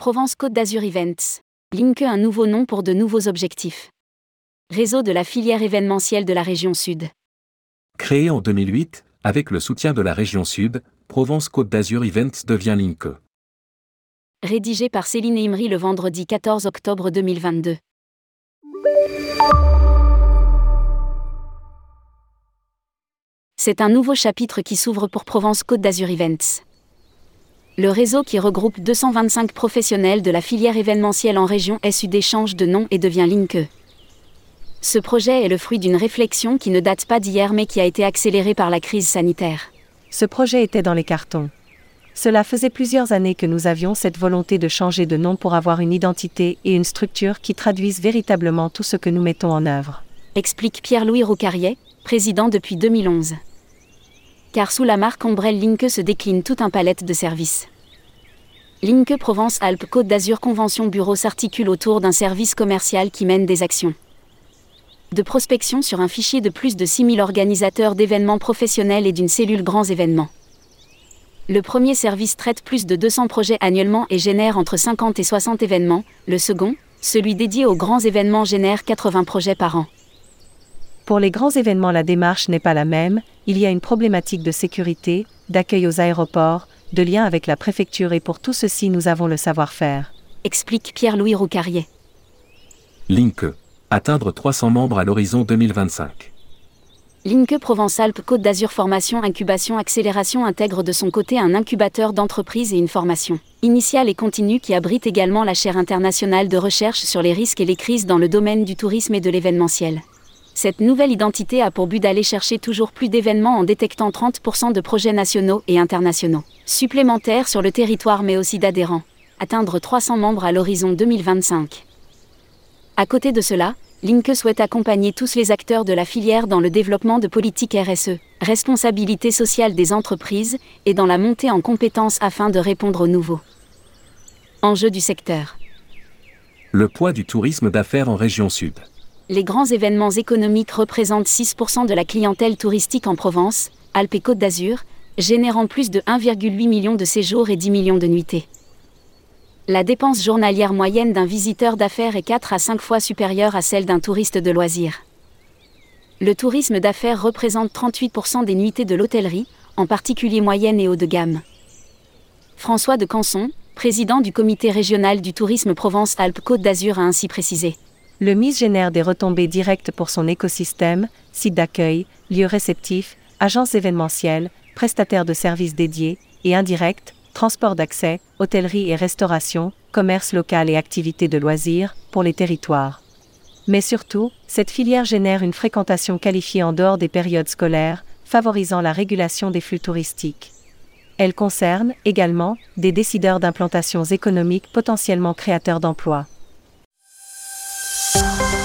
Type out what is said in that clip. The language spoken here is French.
Provence Côte d'Azur Events. Linke un nouveau nom pour de nouveaux objectifs. Réseau de la filière événementielle de la région Sud. Créé en 2008, avec le soutien de la région Sud, Provence Côte d'Azur Events devient Linke. Rédigé par Céline Imri le vendredi 14 octobre 2022. C'est un nouveau chapitre qui s'ouvre pour Provence Côte d'Azur Events. Le réseau qui regroupe 225 professionnels de la filière événementielle en région SUD change de nom et devient Linke. Ce projet est le fruit d'une réflexion qui ne date pas d'hier mais qui a été accélérée par la crise sanitaire. Ce projet était dans les cartons. Cela faisait plusieurs années que nous avions cette volonté de changer de nom pour avoir une identité et une structure qui traduisent véritablement tout ce que nous mettons en œuvre. Explique Pierre-Louis Roucariet, président depuis 2011 car sous la marque Ombrelle Linke se décline tout un palette de services. Linke Provence-Alpes-Côte d'Azur Convention Bureau s'articule autour d'un service commercial qui mène des actions de prospection sur un fichier de plus de 6000 organisateurs d'événements professionnels et d'une cellule grands événements. Le premier service traite plus de 200 projets annuellement et génère entre 50 et 60 événements, le second, celui dédié aux grands événements génère 80 projets par an. Pour les grands événements, la démarche n'est pas la même, il y a une problématique de sécurité, d'accueil aux aéroports, de lien avec la préfecture et pour tout ceci nous avons le savoir-faire. Explique Pierre-Louis Roucarier. Linke. Atteindre 300 membres à l'horizon 2025. Linke Provence-Alpes Côte d'Azur Formation Incubation Accélération intègre de son côté un incubateur d'entreprise et une formation initiale et continue qui abrite également la chaire internationale de recherche sur les risques et les crises dans le domaine du tourisme et de l'événementiel. Cette nouvelle identité a pour but d'aller chercher toujours plus d'événements en détectant 30% de projets nationaux et internationaux supplémentaires sur le territoire mais aussi d'adhérents. Atteindre 300 membres à l'horizon 2025. À côté de cela, Linke souhaite accompagner tous les acteurs de la filière dans le développement de politiques RSE, responsabilité sociale des entreprises, et dans la montée en compétences afin de répondre aux nouveaux enjeux du secteur. Le poids du tourisme d'affaires en région sud les grands événements économiques représentent 6% de la clientèle touristique en Provence, Alpes et Côte d'Azur, générant plus de 1,8 million de séjours et 10 millions de nuitées. La dépense journalière moyenne d'un visiteur d'affaires est 4 à 5 fois supérieure à celle d'un touriste de loisirs. Le tourisme d'affaires représente 38% des nuitées de l'hôtellerie, en particulier moyenne et haut de gamme. François de Canson, président du comité régional du tourisme Provence-Alpes-Côte d'Azur, a ainsi précisé. Le MIS génère des retombées directes pour son écosystème, site d'accueil, lieux réceptifs, agences événementielles, prestataires de services dédiés, et indirects, transport d'accès, hôtellerie et restauration, commerce local et activités de loisirs, pour les territoires. Mais surtout, cette filière génère une fréquentation qualifiée en dehors des périodes scolaires, favorisant la régulation des flux touristiques. Elle concerne, également, des décideurs d'implantations économiques potentiellement créateurs d'emplois. Bye.